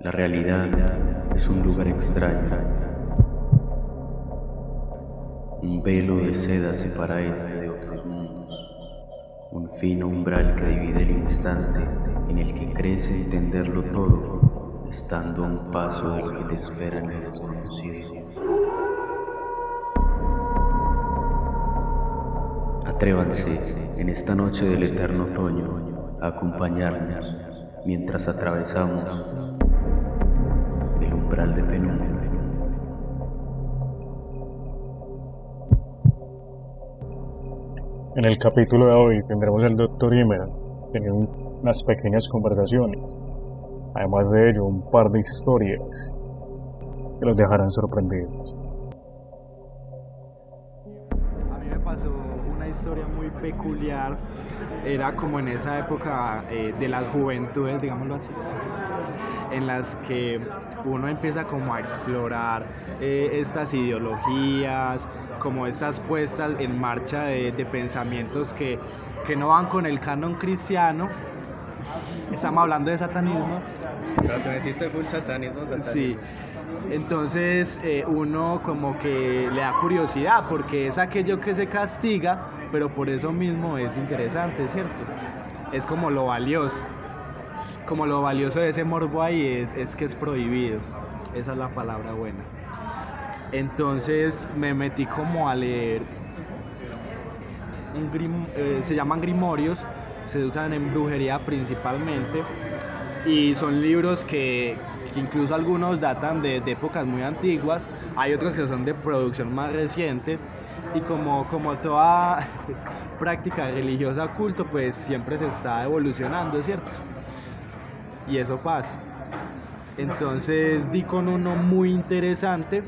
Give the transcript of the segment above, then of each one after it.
La realidad es un lugar extraño. Un velo de seda separa este de otros mundos. Un fino umbral que divide el instante en el que crece entenderlo todo, estando a un paso de lo que te espera en el. Atrévanse en esta noche del eterno otoño a acompañarnos mientras atravesamos el umbral de penumbra. En el capítulo de hoy tendremos al Dr. Imer teniendo unas pequeñas conversaciones. Además de ello, un par de historias que los dejarán sorprendidos. Historia muy peculiar. Era como en esa época eh, de las juventudes, digámoslo así, en las que uno empieza como a explorar eh, estas ideologías, como estas puestas en marcha de, de pensamientos que, que no van con el canon cristiano. Estamos hablando de satanismo, Pero te metiste full satanismo, satanismo. Sí, entonces eh, uno como que le da curiosidad porque es aquello que se castiga, pero por eso mismo es interesante, ¿cierto? Es como lo valioso. Como lo valioso de ese morbo ahí es, es que es prohibido. Esa es la palabra buena. Entonces me metí como a leer, un grim- eh, se llaman grimorios, se usan en brujería principalmente y son libros que, incluso algunos datan de épocas muy antiguas, hay otros que son de producción más reciente y como, como toda práctica religiosa culto pues siempre se está evolucionando, ¿cierto? Y eso pasa. Entonces di con uno muy interesante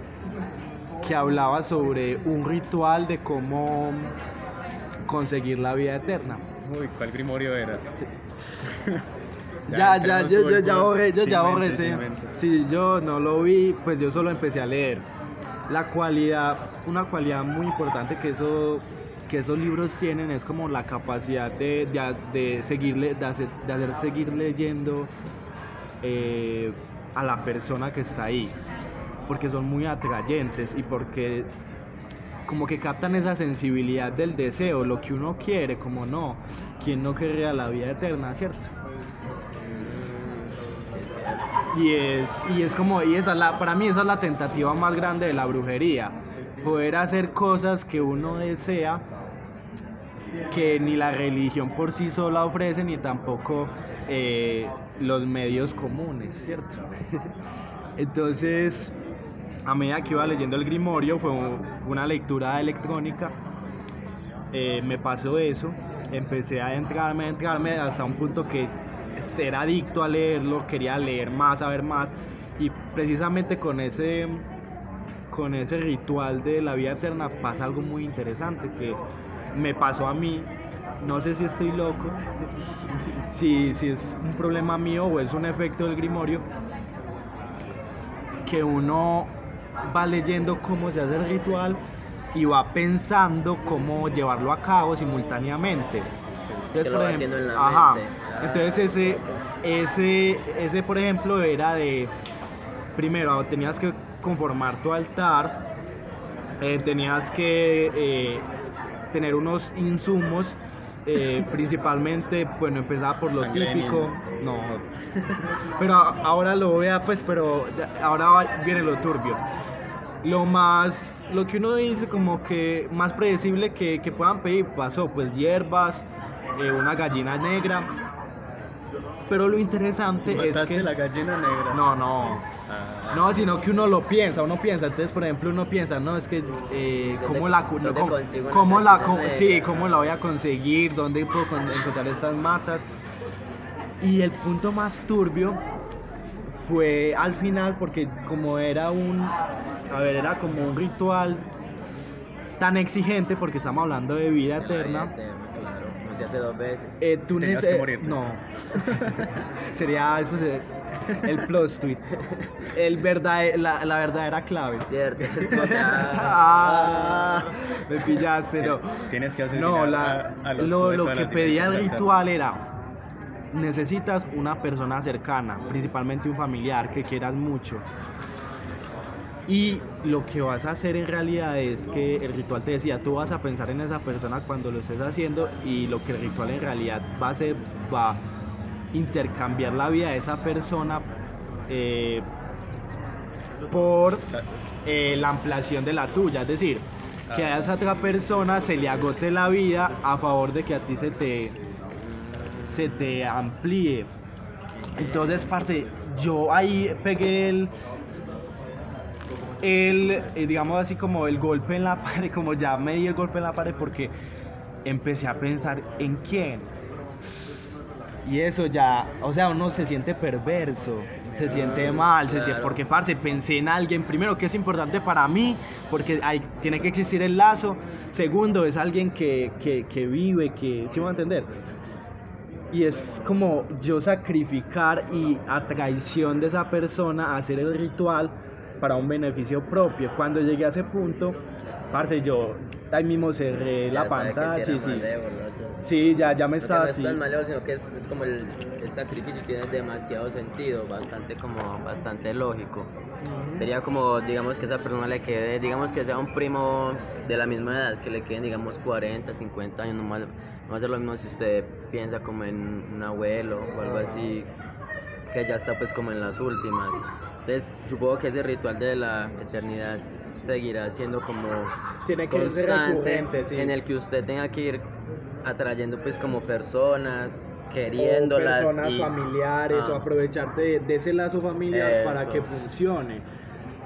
que hablaba sobre un ritual de cómo conseguir la vida eterna. Uy, ¿cuál grimorio era? Ya, ya, entremos yo, yo ya borré, yo ya borré, sí. Sí, yo no lo vi, pues yo solo empecé a leer. La cualidad, una cualidad muy importante que eso que esos libros tienen es como la capacidad de, de, de seguirle, de hacer, de hacer seguir leyendo eh, a la persona que está ahí, porque son muy atrayentes y porque como que captan esa sensibilidad del deseo, lo que uno quiere, como no, quien no querría la vida eterna, ¿cierto? Y es, y es como, y esa es la, para mí esa es la tentativa más grande de la brujería, poder hacer cosas que uno desea que ni la religión por sí sola ofrece, ni tampoco eh, los medios comunes, ¿cierto? Entonces, a medida que iba leyendo el Grimorio, fue un- una lectura electrónica, eh, me pasó eso, empecé a adentrarme, a adentrarme hasta un punto que ser adicto a leerlo, quería leer más, saber más, y precisamente con ese, con ese ritual de la vida eterna pasa algo muy interesante que me pasó a mí, no sé si estoy loco, si, si es un problema mío o es un efecto del grimorio, que uno va leyendo cómo se hace el ritual y va pensando cómo llevarlo a cabo simultáneamente. Que lo va haciendo en la ajá. mente. Entonces ese, ese, ese, por ejemplo, era de, primero tenías que conformar tu altar, eh, tenías que eh, tener unos insumos, eh, principalmente, bueno, empezaba por lo Sangre típico, no, pero ahora lo vea, pues, pero ahora viene lo turbio. Lo más, lo que uno dice como que más predecible que, que puedan pedir pasó, pues hierbas, eh, una gallina negra, pero lo interesante es ¿Mataste que... la gallina negra? No, no, Ah, no, sino que uno lo piensa, uno piensa. Entonces, por ejemplo, uno piensa, no, es que, eh, ¿Dónde- ¿cómo la, no, cómo, cómo la, co- sí, cómo la voy a conseguir, dónde puedo con- encontrar estas matas? Y el punto más turbio fue al final, porque como era un, a ver, era como un ritual tan exigente, porque estamos hablando de vida eterna. Hace dos veces. Eh, tú Tenías nece- que morirte. No. sería eso sería el plus tweet. El verdad, la, la verdadera clave. Cierto, Ah, me pillaste, no. Tienes que asesinar No, la, a, a los lo, lo que pedía el ritual era necesitas una persona cercana, principalmente un familiar que quieras mucho. Y lo que vas a hacer en realidad es que el ritual te decía, tú vas a pensar en esa persona cuando lo estés haciendo y lo que el ritual en realidad va a hacer va a intercambiar la vida de esa persona eh, por eh, la ampliación de la tuya. Es decir, que a esa otra persona se le agote la vida a favor de que a ti se te, se te amplíe. Entonces, parce, yo ahí pegué el, el, eh, digamos así como el golpe en la pared, como ya me di el golpe en la pared porque empecé a pensar en quién. Y eso ya, o sea, uno se siente perverso, se siente mal, se siente, porque parce, pensé en alguien, primero que es importante para mí, porque hay, tiene que existir el lazo, segundo es alguien que, que, que vive, que, ¿sí me va a entender? Y es como yo sacrificar y a traición de esa persona hacer el ritual para un beneficio propio. Cuando llegué a ese punto, parce, yo ahí mismo cerré la Ya que pantalla, sí sí, sí. ya, ya me estaba no es así. tan malévolo, sino que es, es como el, el sacrificio tiene demasiado sentido, bastante como, bastante lógico. Sería como, digamos, que esa persona le quede, digamos que sea un primo de la misma edad, que le queden, digamos, 40, 50 años, no va, no va a ser lo mismo si usted piensa como en un abuelo o algo así, que ya está pues como en las últimas. Entonces, supongo que ese ritual de la eternidad seguirá siendo como Tiene que constante, sí. en el que usted tenga que ir atrayendo pues como personas, o queriéndolas personas y- familiares o Ah. aprovecharte de, de ese lazo familiar para Eso. que funcione.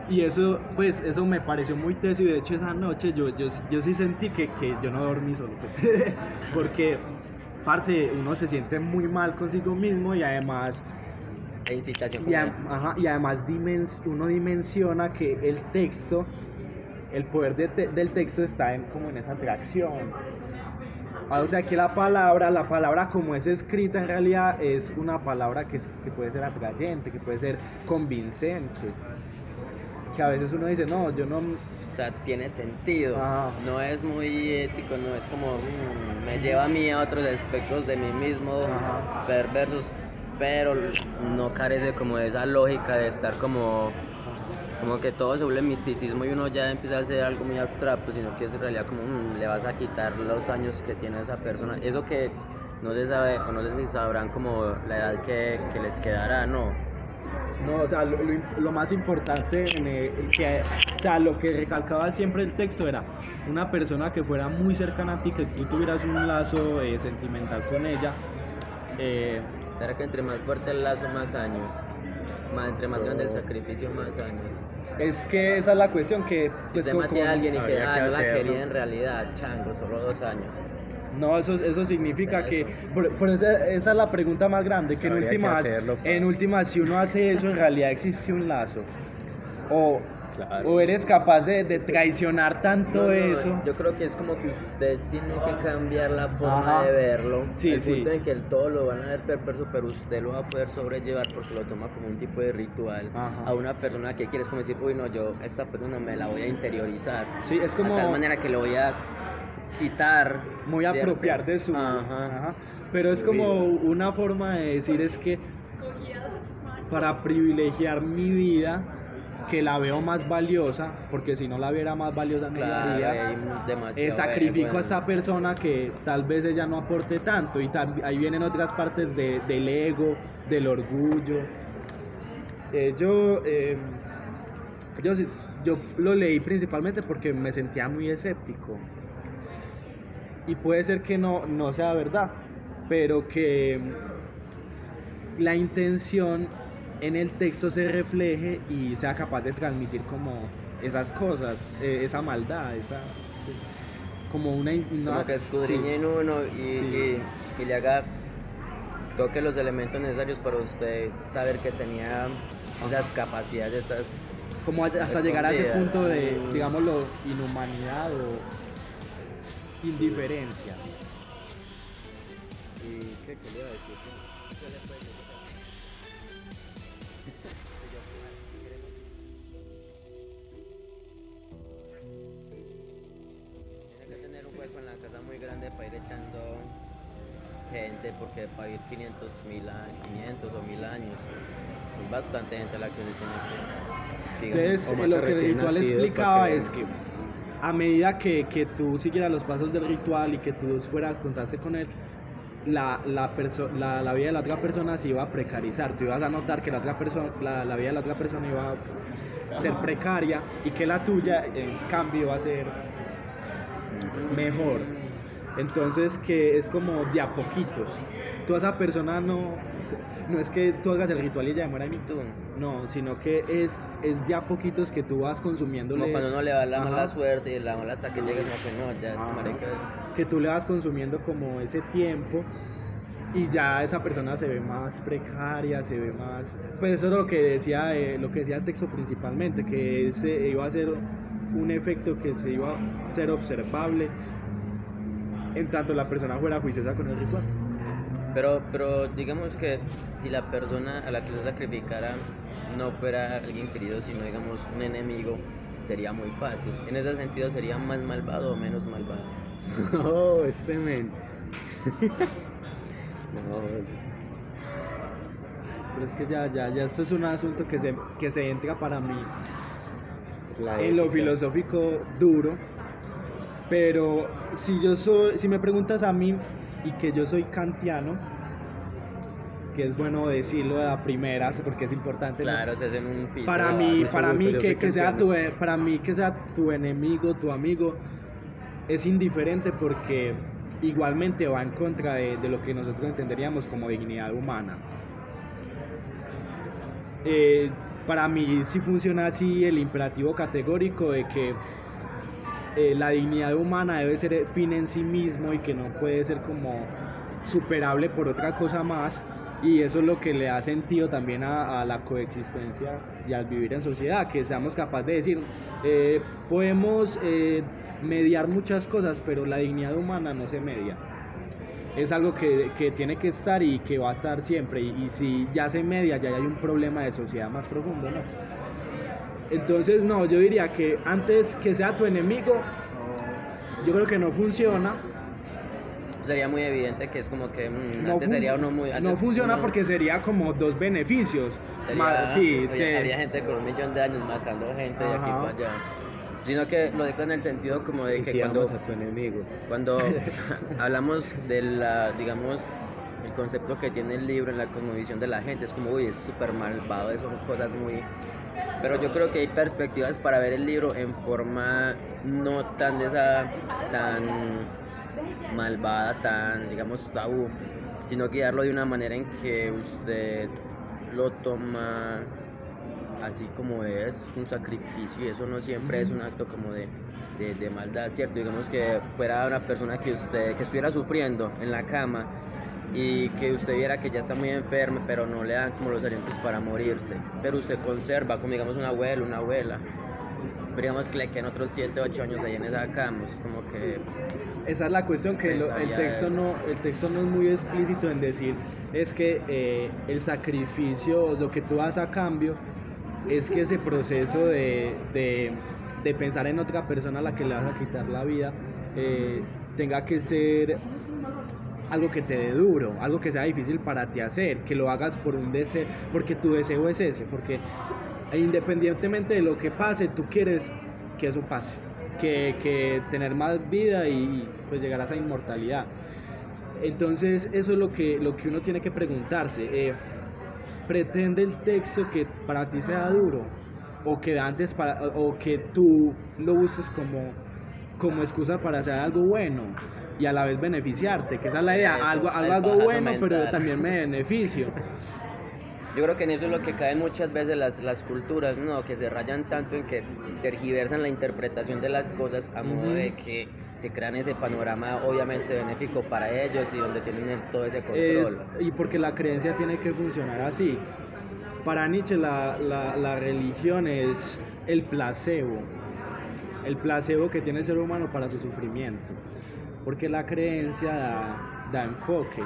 Y eso, pues, eso me pareció muy teso y de hecho esa noche yo, yo, yo sí sentí que, que yo no dormí solo, pues, porque, parce, uno se siente muy mal consigo mismo y además, incitación y, como a- ajá, y además dimens- uno dimensiona que el texto, el poder de te- del texto está en, como en esa atracción. Ah, O sea que la palabra, la palabra como es escrita en realidad es una palabra que, es- que puede ser atrayente, que puede ser convincente. Que a veces uno dice, no, yo no... o sea, tiene sentido, no es muy ético, no es como mm, me lleva a mí a otros aspectos de mí mismo Ajá. perversos, pero no carece como de esa lógica de estar como como que todo se vuelve misticismo y uno ya empieza a hacer algo muy abstracto, sino que es en realidad como mm, le vas a quitar los años que tiene esa persona. Eso que no se sabe, o no sé si sabrán como la edad que, les quedará, ¿no? No, o sea, lo, más importante, el que, o sea, lo que recalcaba siempre el texto era una persona que fuera muy cercana a ti, que tú tuvieras un lazo eh, sentimental con ella. eh, ¿Será que entre más fuerte el lazo, más años? Más, entre más grande el sacrificio, más años. es que esa es la cuestión que... Pues, usted como- mate a alguien y que ah, no la quería en realidad, chango, solo dos años. No, eso, eso significa Eso. que, por, por esa, esa es la pregunta más grande, que en que últimas, hacerlo, en últimas, si uno hace eso, en realidad existe un lazo. O, Claro. o eres capaz de, de traicionar tanto No, no, eso. Yo creo que es como que usted tiene que cambiar la forma Ajá. de verlo. Sí, al sí. punto en que el todo lo van a ver perverso, pero usted lo va a poder sobrellevar porque lo toma como un tipo de ritual. Ajá. A una persona que quiere es como decir, uy, no, yo esta persona me la voy a interiorizar. Sí, es como... De tal manera que le voy a quitar. muy ¿cierto? apropiar de su Ajá. Ajá. pero es como vida. una forma de decir es que para privilegiar mi vida que la veo más valiosa porque si no la viera más valiosa Claro, eh, sacrifico bueno. a esta persona que tal vez ella no aporte tanto y ahí vienen otras partes de- del ego del orgullo. Eh, yo eh, yo sí- yo lo leí principalmente porque me sentía muy escéptico. Y puede ser que no, no sea verdad, pero que la intención en el texto se refleje y sea capaz de transmitir como esas cosas, eh, esa maldad, esa como una, una- como que escudriñe sí. en uno y, Sí. y- y le haga toque los elementos necesarios para usted saber que tenía esas capacidades, esas como hasta llegar a ese punto de, digámoslo, inhumanidad o indiferencia. ¿Y qué, qué le iba a decir? Gente, porque para vivir 500, mil a- 500 o 1000 años, es bastante gente la que se tiene que... digamos, Entonces, lo que el ritual explicaba es que a medida que, que tú siguieras los pasos del ritual y que tú fueras, contaste con él, la, la, la, la vida de la otra persona se iba a precarizar. Tú ibas a notar que la, otra persona, la, la vida de la otra persona iba a ser precaria y que la tuya, en cambio, iba a ser mejor. Entonces, que es como de a poquitos. Tú a esa persona no, no es que tú hagas el ritual y ella muera Tú, no, sino que es, es de a poquitos que tú vas consumiendo como cuando uno le da la Ajá. mala suerte y la mala hasta que llegue, no, que no, ya es marica. que tú le vas consumiendo como ese tiempo y ya esa persona se ve más precaria, se ve más... Pues eso es lo que decía, eh, lo que decía el texto principalmente, que ese iba a ser un efecto que se iba a ser observable en tanto la persona fuera juiciosa con el ritual. Pero, pero digamos que si la persona a la que se sacrificara no fuera alguien querido, sino digamos un enemigo, sería muy fácil. En ese sentido, ¿sería más malvado o menos malvado? Oh, este men. Pero es que ya, ya, ya esto es un asunto que se, que se entra para mí La en lo filosófico duro. Pero si yo soy, si me preguntas a mí y que yo soy kantiano, que es bueno decirlo a primeras porque es importante. ¿no? Claro, se hacen un piso para mí, para mí que, que sea tu, para mí que sea tu enemigo, tu amigo, es indiferente porque igualmente va en contra de, de lo que nosotros entenderíamos como dignidad humana. Eh, para mí sí funciona así el imperativo categórico de que eh, la dignidad humana debe ser fin en sí mismo y que no puede ser como superable por otra cosa más y eso es lo que le da sentido también a, la coexistencia y al vivir en sociedad, que seamos capaces de decir, eh, podemos eh, mediar muchas cosas, pero la dignidad humana no se media. Es algo que, que tiene que estar y que va a estar siempre. Y, si ya se media, ya hay un problema de sociedad más profundo. Entonces, no, yo diría que antes que sea tu enemigo, yo creo que no funciona. Sería muy evidente que es como que mm, No, antes sería uno muy... no funciona uno porque sería como dos beneficios. sería- sí, oye, te- habría gente con un millón de años matando gente de aquí para allá. Sino que lo digo en el sentido como de que cuando... a tu enemigo. Cuando hablamos de la, digamos, el concepto que tiene el libro en la cosmovisión de la gente, es como, uy, es súper malvado, son cosas muy... Pero yo creo que hay perspectivas para ver el libro en forma no tan de esa, tan malvada, tan, digamos, tabú, sino guiarlo de una manera en que usted lo toma así como es, un sacrificio, y eso no siempre es un acto como de, de, de maldad, ¿cierto? Digamos que fuera una persona que usted, que estuviera sufriendo en la cama y que usted viera que ya está muy enfermo, pero no le dan como los alientos para morirse, pero usted conserva, como digamos un abuelo, una abuela, pero digamos que le quedan otros 7, 8 años ahí en esa cama, es como que Esa es la cuestión que lo- el texto no el texto no es muy explícito en decir es que eh, el sacrificio lo que tú das a cambio es que ese proceso de, de- de pensar en otra persona a la que le vas a quitar la vida eh, tenga que ser algo que te dé duro, algo que sea difícil para ti hacer, que lo hagas por un deseo, porque tu deseo es ese, porque independientemente de lo que pase, tú quieres que eso pase, que, que tener más vida y pues llegar a esa inmortalidad. Entonces eso es lo que, lo que uno tiene que preguntarse. eh, ¿Pretende el texto que para ti sea duro? ¿O que antes para, o que tú lo uses como, como excusa para hacer algo bueno y a la vez beneficiarte? Que esa es la idea, Eso, algo, algo, bueno pero mental. también me beneficio. Yo creo que en eso es lo que caen muchas veces las, las culturas, ¿no? Que se rayan tanto en que tergiversan la interpretación de las cosas a modo de que se crean ese panorama obviamente benéfico para ellos y donde tienen el- todo ese control. Es- y porque la creencia tiene que funcionar así. Para Nietzsche la, la- la religión es el placebo, el placebo que tiene el ser humano para su sufrimiento. Porque la creencia da, da enfoque,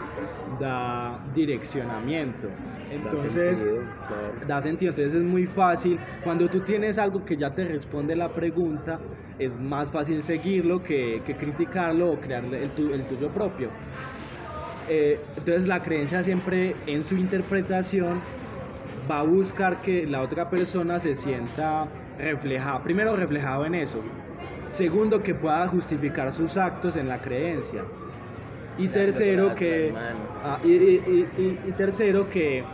da direccionamiento. Entonces, sentido, claro. da sentido. Entonces es muy fácil. Cuando tú tienes algo que ya te responde la pregunta, es más fácil seguirlo que, que criticarlo o crear el, tu- el tuyo propio. eh, entonces la creencia siempre en su interpretación va a buscar que la otra persona se sienta reflejada, primero reflejado en eso, segundo que pueda justificar sus actos en la creencia. Y tercero que ah, y, y- y- tercero que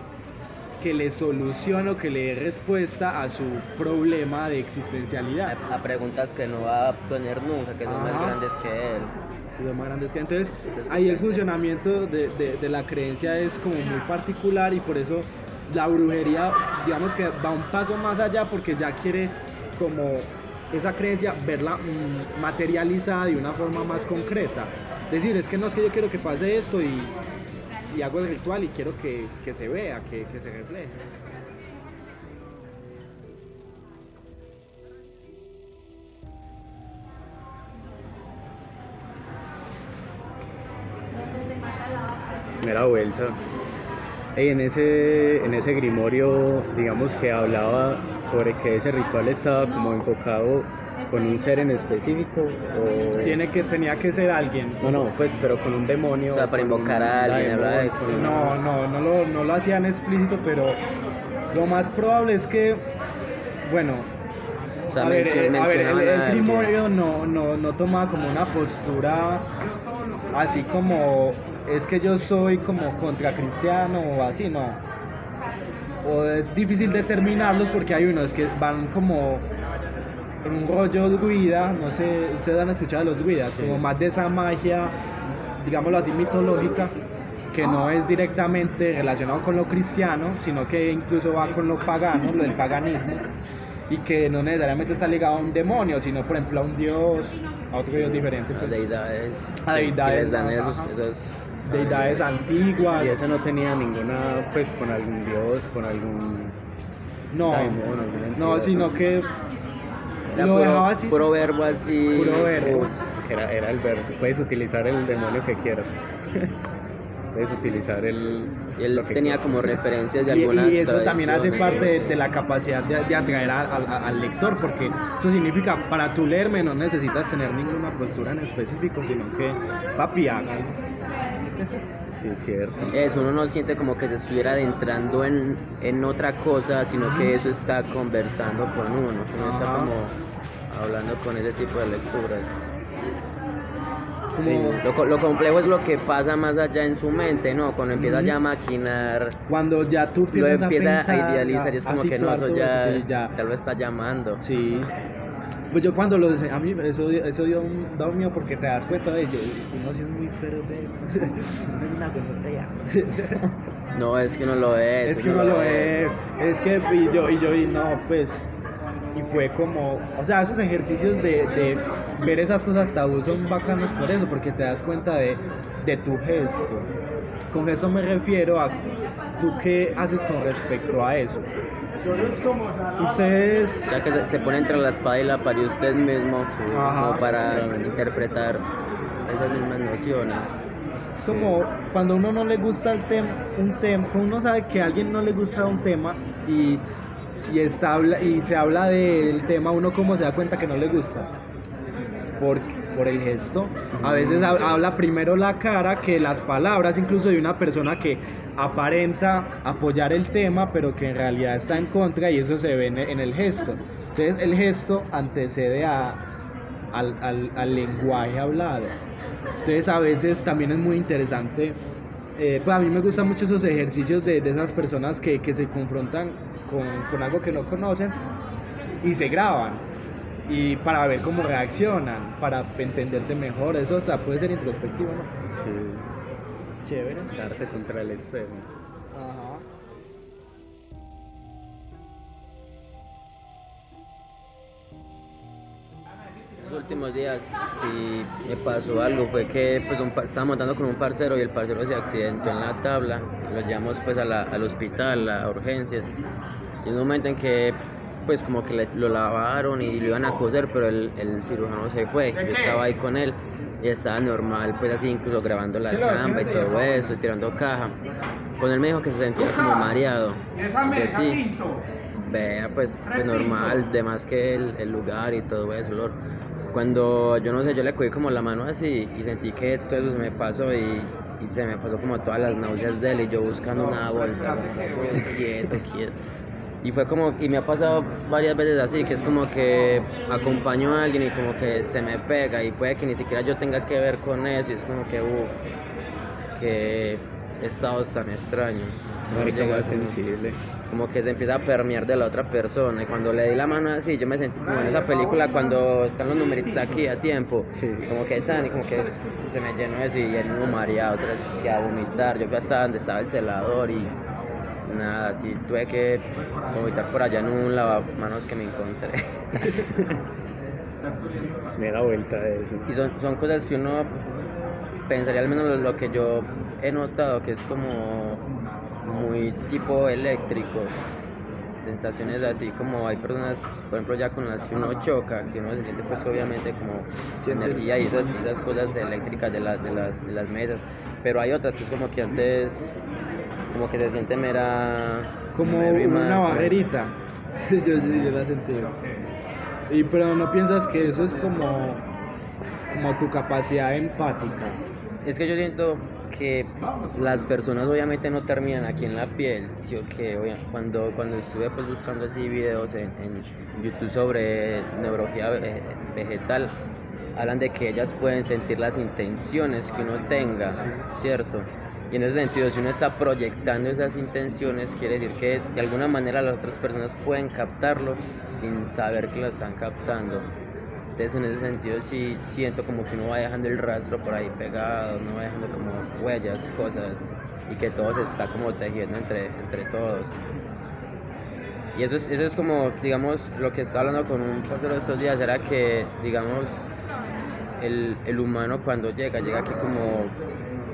que le solucione o que le dé respuesta a su problema de existencialidad. A, a preguntas que no va a tener nunca, que son más grandes que él. Sí, son más grandes que entonces Eso es ahí el funcionamiento de, de- de la creencia es como muy particular y por eso la brujería digamos que va un paso más allá porque ya quiere como esa creencia verla mm, materializada de una forma más concreta decir es que no es que yo quiero que pase esto y, hago el ritual y quiero que, se vea que, que se refleje Primera vuelta. Y en ese, en ese grimorio, digamos que hablaba sobre que ese ritual estaba como enfocado con un ser en específico o tiene que tenía que ser alguien no no pues pero con un demonio O sea, para invocar a alguien, demonio, ¿verdad? con No, no, no lo, no lo hacían explícito, pero lo más probable es que, bueno, O sea, a ver, eh, a ver, el, a grimorio no, no, no tomaba como una postura así como, es que yo soy como contra cristiano o así, no. O es difícil determinarlos porque hay unos que van como en un rollo druida, no sé, ustedes han escuchado de los druidas, Sí. como más de esa magia, digámoslo así, mitológica, que no es directamente relacionado con lo cristiano, sino que incluso va con lo pagano, lo del paganismo, y que no necesariamente está ligado a un demonio, sino por ejemplo a un dios, a otro dios diferente, pues, deidades, A deidades, que les dan esos deidades antiguas. y ese no tenía ninguna pues con algún dios con algún No, no, sino que Era lo puro, dejaba así. puro verbo así. Puro verbo. Era, era el verbo puedes utilizar el demonio que quieras puedes utilizar el Y él lo que tenía quieras. como referencias de Y, algunas y eso también hace parte de, de la capacidad de, de atraer a- a- al lector, porque eso significa, para tú leerme no necesitas tener ninguna postura en específico, sino que, papi, hágalo. Sí es cierto Eso, uno no siente como que se estuviera adentrando en, en otra cosa, sino que eso está conversando con uno, uno está como hablando con ese tipo de lecturas. Lo, co- lo complejo es lo que pasa más allá en su mente, ¿no? Cuando empieza Ujú. ya a maquinar, cuando ya tú lo empiezas empieza a a, idealizar y es como que no, eso ya, sí, ya. ya lo está llamando. Sí. Pues yo cuando lo a mí eso, dio- eso dio un da un miedo porque te das cuenta de ello. Uno sí es muy perverso. Uno es una gonorrea. No, es que no lo es. Es que uno lo es. Es que y yo, y yo, y no, pues. Y fue como. O sea, esos ejercicios de, de ver esas cosas tabú son bacanos por eso, porque te das cuenta de, de tu gesto. Con eso me refiero a. ¿Tú qué haces con respecto a eso? Ustedes. O sea que se, se pone entre la espada y la pared usted mismo como para Sí. interpretar esas mismas nociones. Es como cuando uno no le gusta el tema, un tema, cuando uno sabe que a alguien no le gusta un tema y, y, está, y se habla del tema, uno como se da cuenta que no le gusta. Por, por el gesto. A veces hab- habla primero la cara que las palabras, incluso de una persona que aparenta apoyar el tema, pero que en realidad está en contra y eso se ve en, el gesto. Entonces el gesto antecede a, al, al- al lenguaje hablado. Entonces a veces también es muy interesante, eh, pues a mí me gustan mucho esos ejercicios de, de esas personas que, que se confrontan con, con algo que no conocen y se graban y para ver cómo reaccionan, para entenderse mejor, eso hasta puede ser introspectivo, ¿no? sí Chévere. darse contra el espejo Ajá. Los últimos días sí me pasó algo, fue que pues un, estaba montando con un parcero y el parcero se accidentó en la tabla, lo llevamos pues a la- al hospital, a urgencias, y en un momento en que pues como que le- lo lavaron y lo iban a coser, pero el, el cirujano se fue, yo estaba ahí con él y estaba normal, pues así incluso grabando la chamba y todo eso, y tirando caja. Con él me dijo que se sentía como mareado. Yo, sí, vea pues, pues normal, de más que el, el lugar y todo eso. Cuando yo no sé, yo le cogí como la mano así y sentí que todo eso se me pasó y y se me pasó como todas las náuseas de él y yo buscando una bolsa, quieto, quieto. Y fue como, y me ha pasado varias veces así, que es como que acompaño a alguien y como que se me pega y puede que ni siquiera yo tenga que ver con eso y es como que, uff, que estados tan extraños. Marica, Llega más sensible. como que se empieza a permear de la otra persona y cuando le di la mano así yo me sentí como en esa película cuando están los numeritos aquí a tiempo Sí. como que tan y como que se me llenó eso y el mismo mareado otra vez que a vomitar yo fui hasta donde estaba el celador y nada así tuve que vomitar por allá en un lavamanos que me encontré. Me da vuelta de eso. y son, son cosas que uno pensaría al menos lo, lo que yo he notado que es como muy tipo eléctrico. Sensaciones así como hay personas por ejemplo ya con las que uno choca que uno se siente pues obviamente como energía y esas, esas cosas eléctricas de, las de, las, de las mesas. Pero hay otras que es como que antes como que se siente mera como una pues. barrerita. yo, yo, yo la sentí. Y pero no piensas que eso es como, como tu capacidad empática. Es que yo siento que las personas obviamente no terminan aquí en la piel, sí o que cuando, cuando estuve pues buscando así videos en, en YouTube sobre neurología ve- vegetal, hablan de que ellas pueden sentir las intenciones que uno tenga, ¿cierto? Y en ese sentido, si uno está proyectando esas intenciones, quiere decir que de alguna manera las otras personas pueden captarlo sin saber que lo están captando. Entonces en ese sentido sí siento como que uno va dejando el rastro por ahí pegado, uno va dejando como huellas, cosas, y que todo se está como tejiendo entre, entre todos. Y eso es, eso es como, digamos, lo que estaba hablando con un pastor estos días, era que, digamos, el, el humano cuando llega, llega aquí como,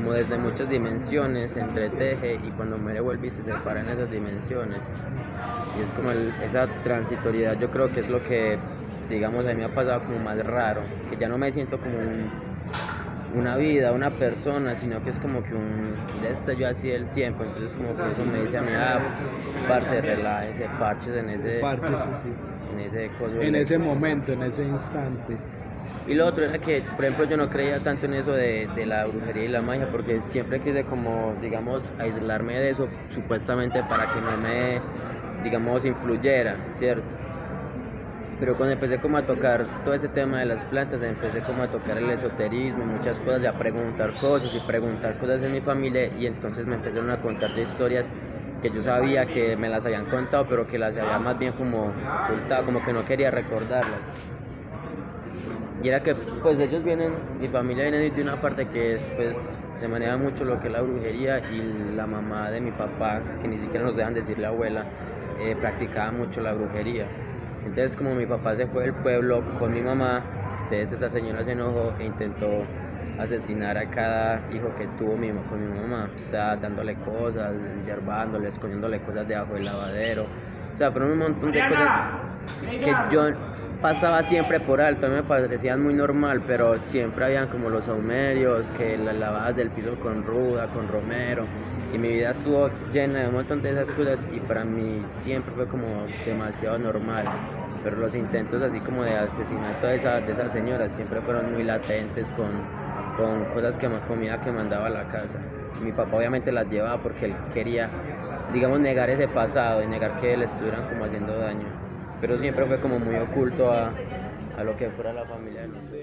como desde muchas dimensiones, se entreteje y cuando muere vuelve y se separa en esas dimensiones. Y es como el- esa transitoriedad, yo creo que es lo que, digamos, a mí me ha pasado como más raro, que ya no me siento como un- una vida, una persona, sino que es como que un destello así del tiempo. Entonces, como que eso me dice a mí, ah, parce, relájese, parches en ese, Parche, sí, sí. en ese En ese eléctrico". momento, en ese instante. Y lo otro era que, por ejemplo, yo no creía tanto en eso de, de la brujería y la magia, porque siempre quise como, digamos, aislarme de eso, supuestamente para que no me, digamos, influyera, ¿cierto? Pero cuando empecé como a tocar todo ese tema de las plantas, empecé como a tocar el esoterismo muchas cosas, y a preguntar cosas y preguntar cosas en mi familia, y entonces me empezaron a contar de historias que yo sabía que me las habían contado, pero que las había más bien como ocultado, como que no quería recordarlas. Y era que pues ellos vienen, mi familia viene de una parte que es, pues se maneja mucho lo que es la brujería y la mamá de mi papá, que ni siquiera nos dejan decir la abuela, eh, practicaba mucho la brujería. Entonces como mi papá se fue del pueblo con mi mamá, entonces esa señora se enojó e intentó asesinar a cada hijo que tuvo mi, con mi mamá, o sea, dándole cosas, yerbándole, escondiéndole cosas debajo del lavadero, o sea, fueron un montón de cosas que yo pasaba siempre por alto, me parecían muy normal, pero siempre habían como los saumerios, que las lavadas del piso con ruda, con romero, y mi vida estuvo llena de un montón de esas cosas y para mí siempre fue como demasiado normal. Pero los intentos así como de asesinato de esa, de señora siempre fueron muy latentes con, con cosas que comida que mandaba a la casa. Mi papá obviamente las llevaba porque él quería, digamos, negar ese pasado y negar que le estuvieran como haciendo daño pero siempre fue como muy oculto a, a lo que fuera la familia de nosotros.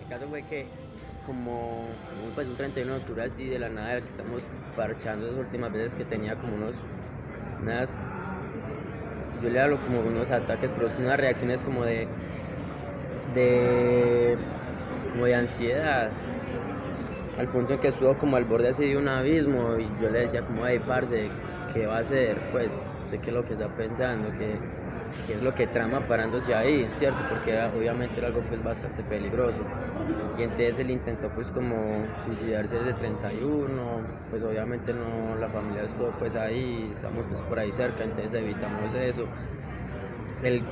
El caso fue que como pues, un 31 de octubre así de la nada que estamos parchando las últimas veces que tenía como unos unas yo le hablo como unos ataques pero es unas reacciones como de de como de ansiedad al punto en que estuvo como al borde así de un abismo y yo le decía como, hey, parce, ¿qué va a hacer? Pues, ¿de qué es lo que está pensando? ¿Qué, qué es lo que trama parándose ahí? ¿Cierto? Porque obviamente era algo pues bastante peligroso. Y entonces él intentó pues como suicidarse desde 31, pues obviamente no, la familia estuvo pues ahí, estamos pues por ahí cerca, entonces evitamos eso. Él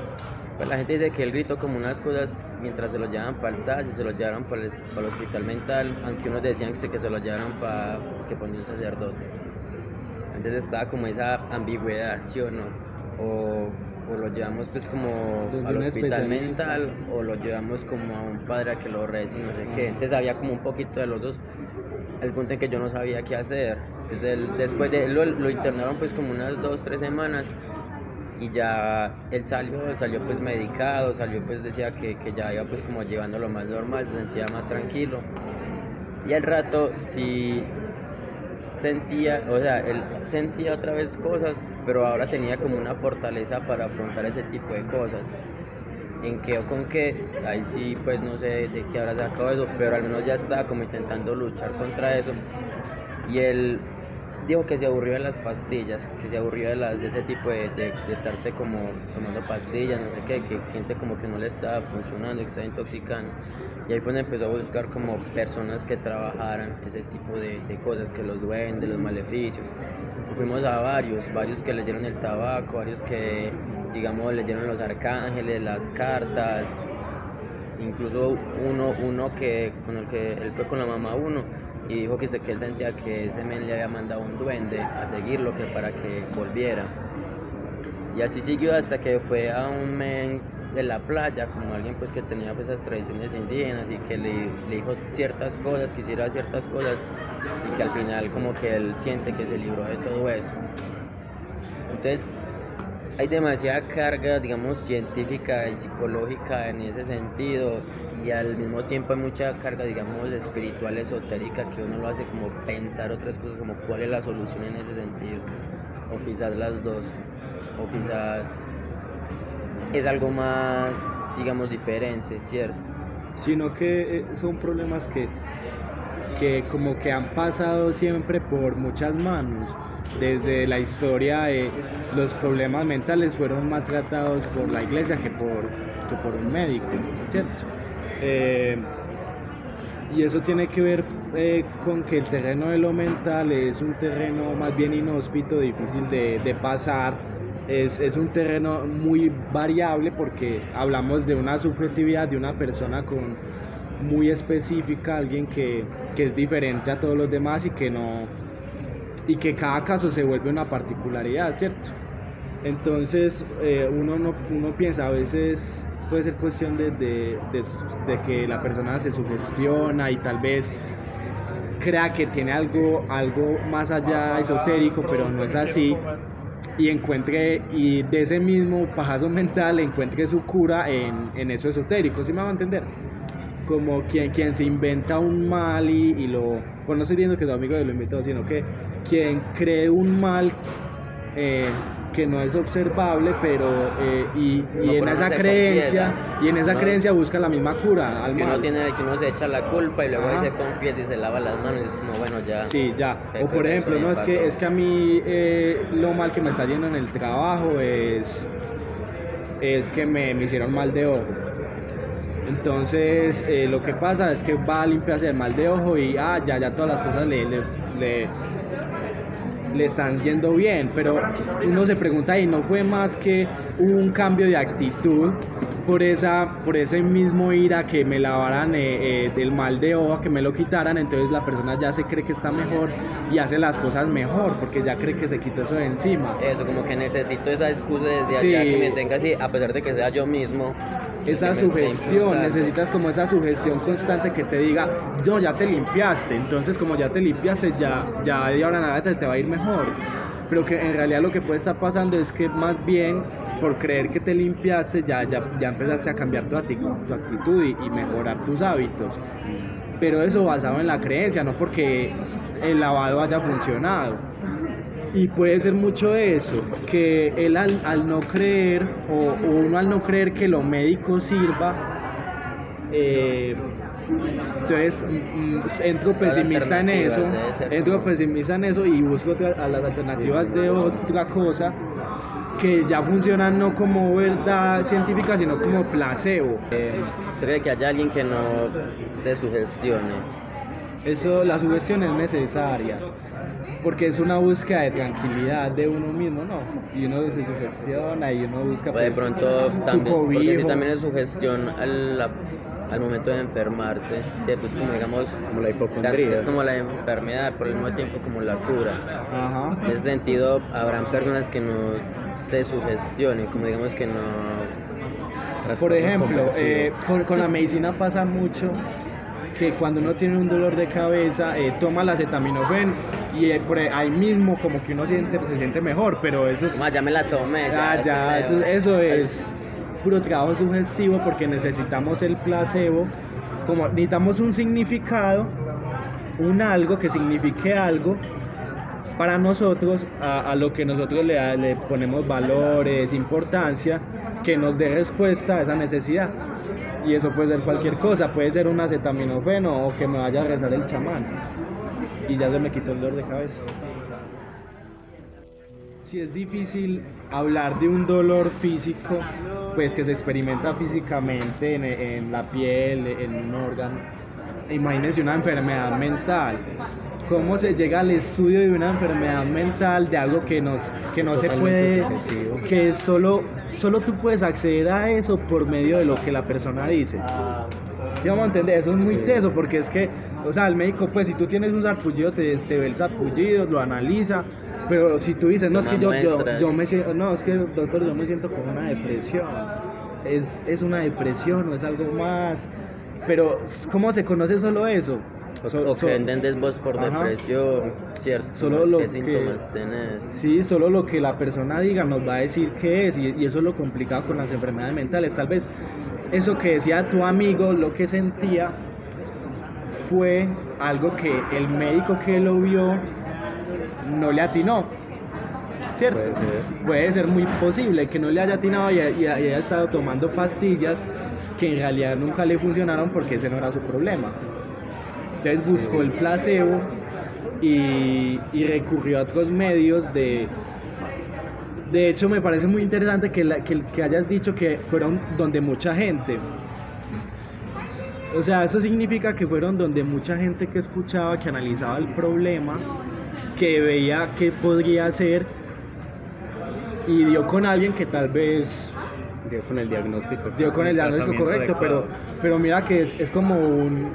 pues la gente dice que él gritó como unas cosas mientras se lo llevaban para el TAS y se lo llevaron para el, para el hospital mental, aunque unos decían que se, que se lo llevaron para pues, que ponía un sacerdote. Entonces estaba como esa ambigüedad, ¿sí o no? o, o lo llevamos pues como al hospital mental o lo llevamos como a un padre a que lo y no sé qué. Entonces había como un poquito de los dos. El punto en que yo no sabía qué hacer. Entonces él, después de él lo, lo internaron pues como unas dos, tres semanas y ya él salió, salió pues medicado, salió pues decía que, que ya iba pues como llevando lo más normal, se sentía más tranquilo. Y al rato sí sentía, o sea, él sentía otra vez cosas, pero ahora tenía como una fortaleza para afrontar ese tipo de cosas. En qué o con qué, ahí sí pues no sé de qué habrá sacado eso, pero al menos ya estaba como intentando luchar contra eso. Y él dijo que se aburrió de las pastillas, que se aburrió de, las, ese tipo de, de- estarse como tomando pastillas, no sé qué, que siente como que no le estaba funcionando, que estaba intoxicando. Y ahí fue donde empezó a buscar como personas que trabajaran ese tipo de, de cosas, que los duendes, los maleficios. Fuimos a varios, varios que leyeron el tabaco, varios que, digamos, leyeron los arcángeles, las cartas, incluso uno, uno que con el que él fue con la mamá uno y dijo que, se, que él sentía que ese men le había mandado un duende a seguirlo que para que volviera. Y así siguió hasta que fue a un men de la playa, como alguien pues que tenía pues esas tradiciones indígenas y que le, dijo ciertas cosas, que hiciera ciertas cosas y que al final como que él siente que se libró de todo eso. Entonces hay demasiada carga, digamos, científica y psicológica en ese sentido y al mismo tiempo hay mucha carga, digamos, espiritual, esotérica que uno lo hace como pensar otras cosas, como cuál es la solución en ese sentido, o quizás las dos, o quizás es algo más, digamos, diferente, ¿cierto? sino que eh, son problemas que, que como que han pasado siempre por muchas manos. Desde la historia eh, los problemas mentales fueron más tratados por la iglesia que por, que por un médico, ¿cierto? Eh, y eso tiene que ver eh, con que el terreno de lo mental es un terreno más bien inhóspito, difícil de, de pasar. Es, es un terreno muy variable porque hablamos de una subjetividad de una persona con muy específica, alguien que, que es diferente a todos los demás y que no y que cada caso se vuelve una particularidad, ¿cierto? Entonces eh, uno, no, uno piensa a veces puede ser cuestión de, de, de, de que la persona se sugestiona y tal vez crea que tiene algo, algo más allá esotérico, pero no es así y encuentre y de ese mismo pajazo mental encuentre su cura en, en eso esotérico, ¿sí me va a entender? Como quien, quien se inventa un mal y, y lo, pues no estoy diciendo que su amigo lo inventó, sino que quien cree un mal eh, que no es observable, pero eh, y, Uno y en uno esa creencia confiesa, y en esa ¿no? creencia busca la misma cura al Que uno, mal. tiene, que uno se echa la culpa y luego ahí se confiesa y se lava las manos y es como, bueno, ya. Sí, ya. O por ejemplo, no es que es que a mí eh, lo mal que me está yendo en el trabajo es es que me, me hicieron mal de ojo. Entonces, eh, lo que pasa es que va a limpiarse el mal de ojo y ah, ya, ya todas las cosas le, le, le- le están yendo bien, pero uno se pregunta y no fue más que un cambio de actitud por esa por ese mismo ira que me lavaran eh, eh, del mal de ojo, que me lo quitaran, entonces la persona ya se cree que está mejor y hace las cosas mejor porque ya cree que se quitó eso de encima. Eso, como que necesito esa excusa desde Sí. allá que me tenga así, a pesar de que sea yo mismo. esa sugestión, necesitas como esa sugestión constante que te diga, no, ya te limpiaste, entonces como ya te limpiaste, ya, ya de ahora en adelante te va a ir mejor. Pero que en realidad lo que puede estar pasando es que más bien por creer que te limpiaste, ya, ya, ya empezaste a cambiar tu, ati- tu actitud y, y mejorar tus hábitos. Pero eso basado en la creencia, no porque el lavado haya funcionado. Y puede ser mucho de eso, que él al, al no creer, o, o uno al no creer que lo médico sirva, eh, entonces mm, entro pesimista en eso, entro pesimista en eso y busco otra- a las alternativas de otra cosa que ya funcionan no como verdad científica, sino como placebo. Eh, Se cree que haya alguien que no se sugestione. Eso, la sugestión es necesaria, porque es una búsqueda de tranquilidad de uno mismo, ¿no? Y uno se sugestiona y uno busca O de pues, pronto su también, porque si cobijo. también es sugestión a la al momento de enfermarse, ¿cierto? Es como, digamos, Como la hipocondría. es como la enfermedad, por el mismo tiempo como la cura. Ajá. En ese sentido, habrán personas que no se sugestionen, como digamos que no... Por ejemplo, eh, con, con la medicina pasa mucho que cuando uno tiene un dolor de cabeza eh, toma la acetaminofén y eh, por ahí mismo como que uno siente, se siente mejor, pero eso es, "Ma, ya me la tomé. ah, estoy ya, eso, mejor". eso es puro trabajo sugestivo porque necesitamos el placebo, como necesitamos un significado, un algo que signifique algo para nosotros, a, lo que nosotros le ponemos valores, importancia, que nos dé respuesta a esa necesidad. Y eso puede ser cualquier cosa, puede ser un acetaminofeno o que me vaya a rezar el chamán. Y ya se me quitó el dolor de cabeza. Si es difícil hablar de un dolor físico, pues que se experimenta físicamente en, en la piel, en un órgano. Imagínense una enfermedad mental. ¿Cómo se llega al estudio de una enfermedad mental, de algo que, nos, que no se puede, subjetivo. que solo, solo tú puedes acceder a eso por medio de lo que la persona dice? ¿Sí vamos a entender? Eso es muy Sí. teso porque es que, o sea, el médico, pues si tú tienes un sarpullido, te, te ve el sarpullido, lo analiza, pero si tú dices, no, es que yo, yo, yo me siento, no, es que doctor, yo me siento con una depresión, es, es una depresión, no es algo más, pero ¿cómo se conoce solo eso? So- o so- que entendés vos por Ajá. depresión, ¿cierto? Solo lo ¿Qué que- síntomas tenés? Sí, solo lo que la persona diga nos va a decir qué es y, y eso es lo complicado con las enfermedades mentales. Tal vez eso que decía tu amigo, lo que sentía fue algo que el médico que lo vio no le atinó. ¿Cierto? Puede ser. Puede ser muy posible que no le haya atinado y, y- y haya estado tomando pastillas que en realidad nunca le funcionaron porque ese no era su problema. Entonces buscó el placebo y, y recurrió a otros medios de... De hecho, me parece muy interesante que, la- que, que hayas dicho que fueron donde mucha gente. O sea, eso significa que fueron donde mucha gente que escuchaba, que analizaba el problema, que veía qué podría hacer y dio con alguien que tal vez Dio con el diagnóstico. dio con el diagnóstico correcto, pero, pero mira que es, es como un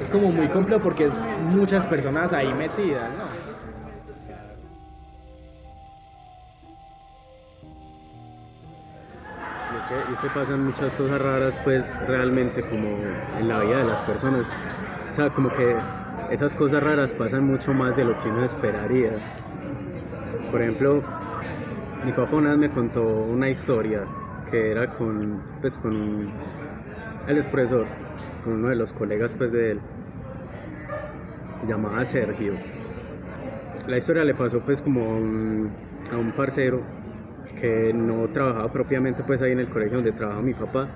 es como muy complejo porque es muchas personas ahí metidas, ¿no? Y que, que pasan muchas cosas raras, pues realmente como en la vida de las personas. O sea, como que esas cosas raras pasan mucho más de lo que uno esperaría. Por ejemplo, mi papá una vez me contó una historia que era con, pues, con el expresor, con uno de los colegas pues, de él, se llamaba Sergio. La historia le pasó pues como a un, a parcero que no trabajaba propiamente pues ahí en el colegio donde trabajaba mi papá,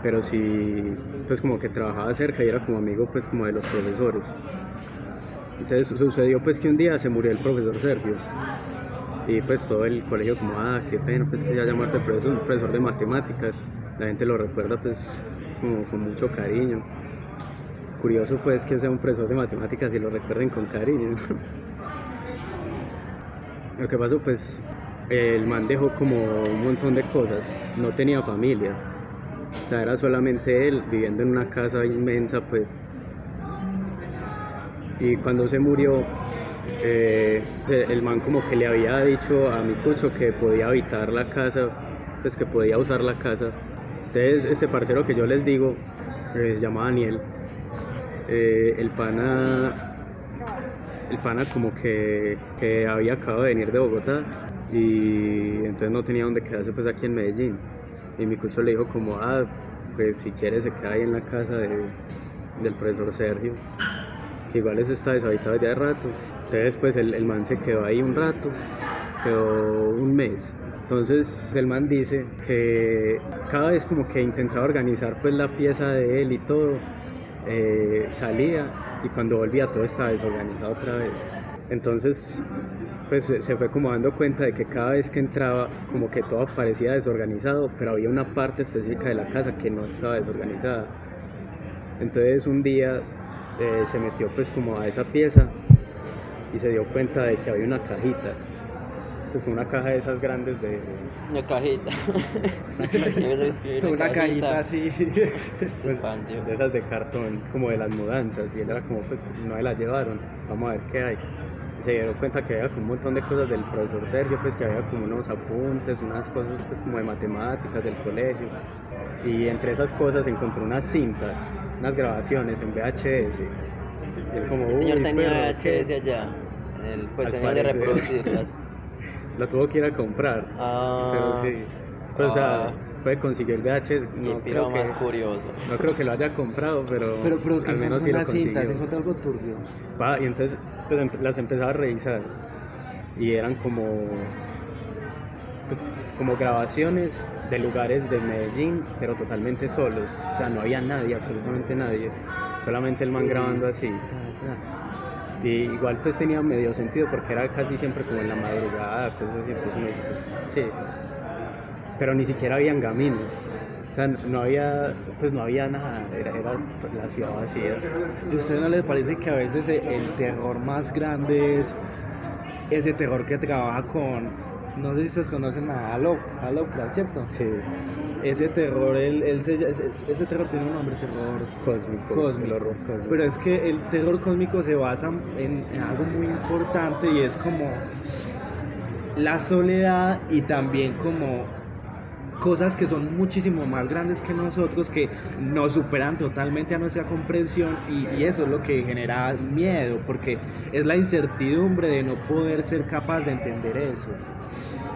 pero sí pues como que trabajaba cerca y era como amigo pues como de los profesores. Entonces sucedió pues que un día se murió el profesor Sergio y pues todo el colegio como ah qué pena pues que ya el profesor, profesor de matemáticas, la gente lo recuerda pues como con mucho cariño. Curioso pues que sea un profesor de matemáticas y lo recuerden con cariño. Lo que pasó, pues, el man dejó como un montón de cosas. No tenía familia. O sea, era solamente él viviendo en una casa inmensa, pues. Y cuando se murió, eh, el man como que le había dicho a mi cucho que podía habitar la casa, pues que podía usar la casa. Entonces, este parcero que yo les digo, eh, se llama Daniel, eh, el pana el pana como que, que había acabado de venir de Bogotá y entonces no tenía dónde quedarse pues aquí en Medellín. Y mi cucho le dijo como, ah, pues si quiere se queda ahí en la casa de- del profesor Sergio, que igual eso está deshabitado ya de rato. Entonces pues el, el man se quedó ahí un rato, quedó un mes. Entonces el man dice que cada vez como que intentaba organizar pues la pieza de él y todo, eh, salía y cuando volvía todo estaba desorganizado otra vez. Entonces, pues se fue como dando cuenta de que cada vez que entraba, como que todo parecía desorganizado, pero había una parte específica de la casa que no estaba desorganizada. Entonces un día eh, se metió pues como a esa pieza y se dio cuenta de que había una cajita pues una caja de esas grandes de... Una cajita. Una cajita así. pues, de esas de cartón, como de las mudanzas, y él era como, pues, no me las llevaron, vamos a ver qué hay. Se dieron cuenta que había como un montón de cosas del profesor Sergio, pues que había como unos apuntes, unas cosas pues como de matemáticas del colegio. Y entre esas cosas encontró unas cintas, unas grabaciones en VHS. Y él como, El señor "Uy, tenía perro, ¿qué?". VHS allá. El, pues tenía que reproducirlas. La tuvo que ir a comprar. Ah, Pero sí. Pues, o sea, Ah. Puede conseguir el VHS. no, No creo, que, más curioso. no creo que lo haya comprado, pero, Pero, pero que al menos sí lo una cinta, se consiguió. encontró algo turbio. Va, y entonces pues, em- las empezaba a revisar y eran como pues, como grabaciones de lugares de Medellín pero totalmente solos o sea no había nadie absolutamente nadie solamente el man grabando así y igual pues tenía medio sentido porque era casi siempre como en la madrugada cosas así entonces uno dice, pues, sí pero ni siquiera habían gaminos o sea, no había, pues no había nada, era, era la ciudad vacía. ¿Y a usted no les parece que a veces el terror más grande es ese terror que trabaja con, no sé si ustedes conocen a Love, a Lovecraft, ¿cierto? Sí, Ese terror, se- ese, ese terror tiene un nombre, terror cósmico, cósmico. el cósmico. Pero es que el terror cósmico se basa en, en algo muy importante y es como la soledad y también como cosas que son muchísimo más grandes que nosotros, que nos superan totalmente a nuestra comprensión y, eso es lo que genera miedo, porque es la incertidumbre de no poder ser capaz de entender eso.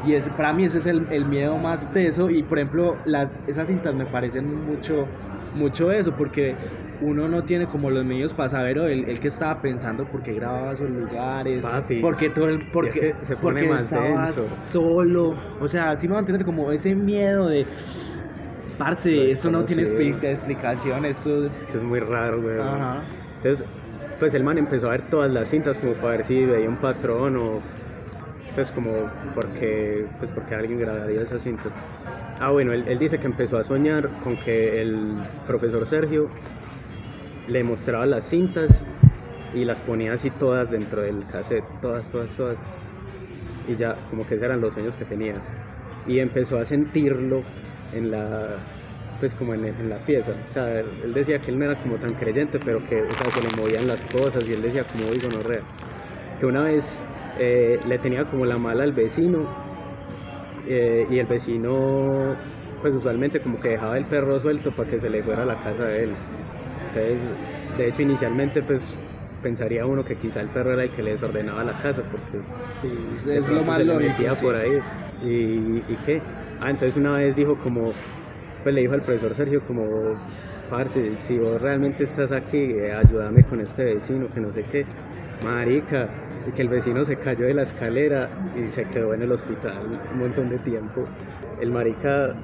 Y es, para mí ese es el, el miedo más teso y por ejemplo las, esas cintas me parecen mucho, mucho eso, porque uno no tiene como los medios para saber o el, el que estaba pensando por qué grababa esos lugares, Papi, porque todo el, y es porque, que se pone porque más denso. solo, o sea, así me va a entender como ese miedo de, parce, esto no tiene explicación, esto Es que es muy raro, güey. Ajá. Entonces, pues el man empezó a ver todas las cintas como para ver si veía un patrón o pues como porque pues porque alguien grabaría esas cintas. Ah, bueno, él, él dice que empezó a soñar con que el profesor Sergio le mostraba las cintas y las ponía así todas dentro del cassette, todas, todas, todas. Y ya, como que esos eran los sueños que tenía. Y empezó a sentirlo en la, pues como en, la pieza. O sea, él, decía que él no era como tan creyente, pero que o sea, se le movían las cosas y él decía como digo, no Que una vez eh, le tenía como la mala al vecino eh, y el vecino pues usualmente como que dejaba el perro suelto para que se le fuera a la casa de él. Entonces, de hecho inicialmente pues pensaría uno que quizá el perro era el que le desordenaba la casa porque es, lo más se le lógico. metía sí. por ahí. ¿Y, ¿Y qué? Ah, entonces una vez dijo como, pues le dijo al profesor Sergio como, parce, si vos realmente estás aquí, eh, ayúdame con este vecino, que no sé qué. Marica, y que el vecino se cayó de la escalera y se quedó en el hospital un montón de tiempo. El marica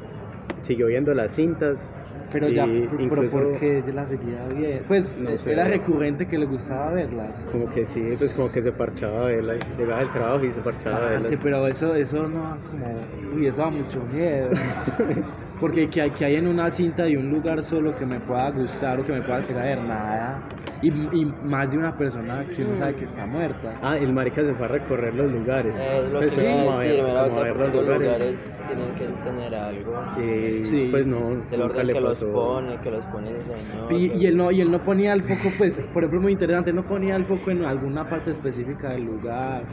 siguió viendo las cintas. Pero ya, y pero incluso ¿por qué la seguía bien? Pues No sé. era recurrente que le gustaba verlas. como que sí, pues como que se parchaba a verla, llegaba del trabajo y se parchaba a Ah, verla. sí, pero eso, eso no como. Uy, eso da mucho miedo. Porque que hay, que hay en una cinta de un lugar solo que me pueda gustar o que me pueda traer nada. Y, y más de una persona que uno sabe que está muerta. Ah, el marica se fue a recorrer los lugares. Es lo Pues que sí, como a ver, da como a ver los los lugares. lugares tienen que tener algo. Y Sí. pues no, Del orden le que los pone, que los pone ese señor. Y, y él no, y él no ponía el foco, pues, por ejemplo, muy interesante, no ponía el foco en alguna parte específica del lugar.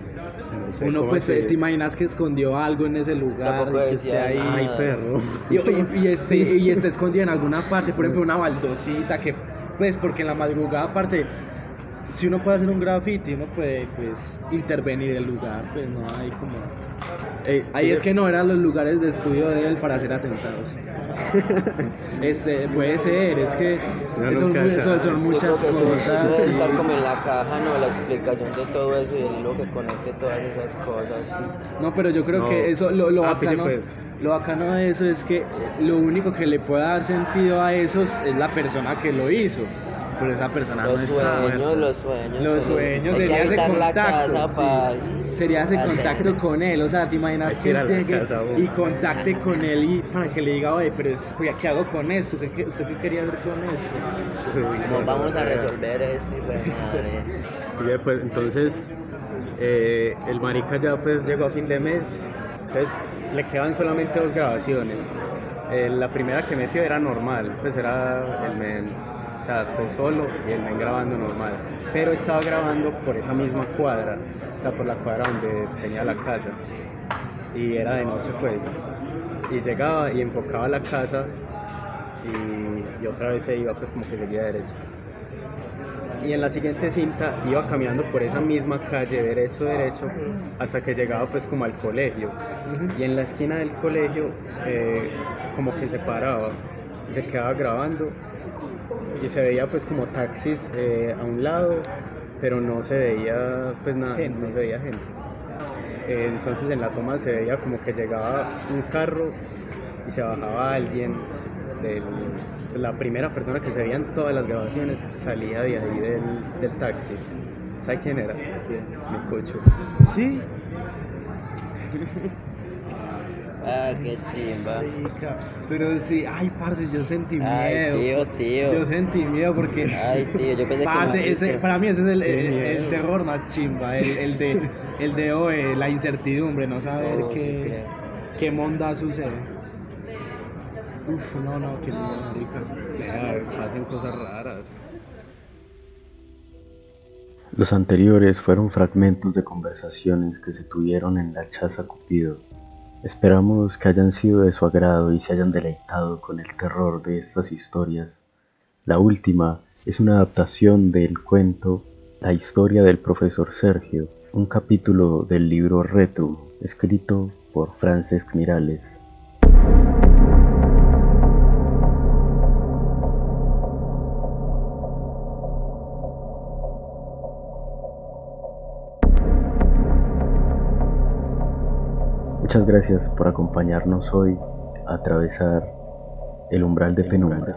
No sé, Uno, ¿cómo pues, así? te imaginas que escondió algo en ese lugar Tampoco y que decía esté ahí. Ay, perro. Y, y, y y esté escondida en alguna parte, por ejemplo, una baldosita que, pues, porque en la madrugada, parce, si uno puede hacer un graffiti, uno puede, pues, intervenir el lugar, pues, no hay como... Ahí es que no eran los lugares de estudio de él para hacer atentados. Este, puede ser, es que son Yo muchas creo que sí, cosas. Debe sí. estar como en la caja, ¿no? La explicación de todo eso y hilo que conecte todas esas cosas. No, pero yo creo No. que eso, lo, lo Ah, bacano, pues. Lo bacano de eso es que lo único que le puede dar sentido a eso es la persona que lo hizo. Pero esa persona Los no está sueños, los sueños. Los sueños, sería ese contacto. sí. Sería ese hacer- contacto con él. O sea, te imaginas que que llegue casa, y contacte con él y para que le diga, oye, pero es- ¿qué hago con esto? ¿Qué, qué- ¿Usted qué quería hacer con esto? No, vamos a resolver esto, madre. Oye, pues entonces eh, el marica ya pues llegó a fin de mes, entonces le quedan solamente dos grabaciones. Eh, la primera que metió era normal, pues era el men, o sea, pues solo y el men grabando normal. Pero estaba grabando por esa misma cuadra, o sea, por la cuadra donde tenía la casa. Y era de noche pues. Y llegaba y enfocaba la casa y, y otra vez se iba pues como que seguía derecho y en la siguiente cinta iba caminando por esa misma calle derecho derecho hasta que llegaba pues como al colegio. Y en la esquina del colegio eh, como que se paraba se quedaba grabando y se veía pues como taxis eh, a un lado pero no se veía pues nada no se veía gente. Eh, entonces en la toma se veía como que llegaba un carro y se bajaba alguien del, la primera persona que se veía en todas las grabaciones salía de ahí del, del taxi. ¿Sabes quién era? Mi cocho. Sí. Ah, qué chimba. Pero sí, ay, parce, yo sentí miedo. Ay, tío, tío. Yo sentí miedo porque. Ay, tío, yo pensé que ese- para mí ese es el, terror más chimba, el, el de, el de hoy, la incertidumbre, no saber Oh, qué, qué qué monda sucede. Uf, no, no. Vea, hacen cosas raras. Los anteriores fueron fragmentos de conversaciones que se tuvieron en la Chaza Cupido. Esperamos que hayan sido de su agrado y se hayan deleitado con el terror de estas historias. La última es una adaptación del cuento La historia del profesor Sergio, un capítulo del libro Retro, escrito por Francesc Mirales. Muchas gracias por acompañarnos hoy a atravesar el umbral de penumbra.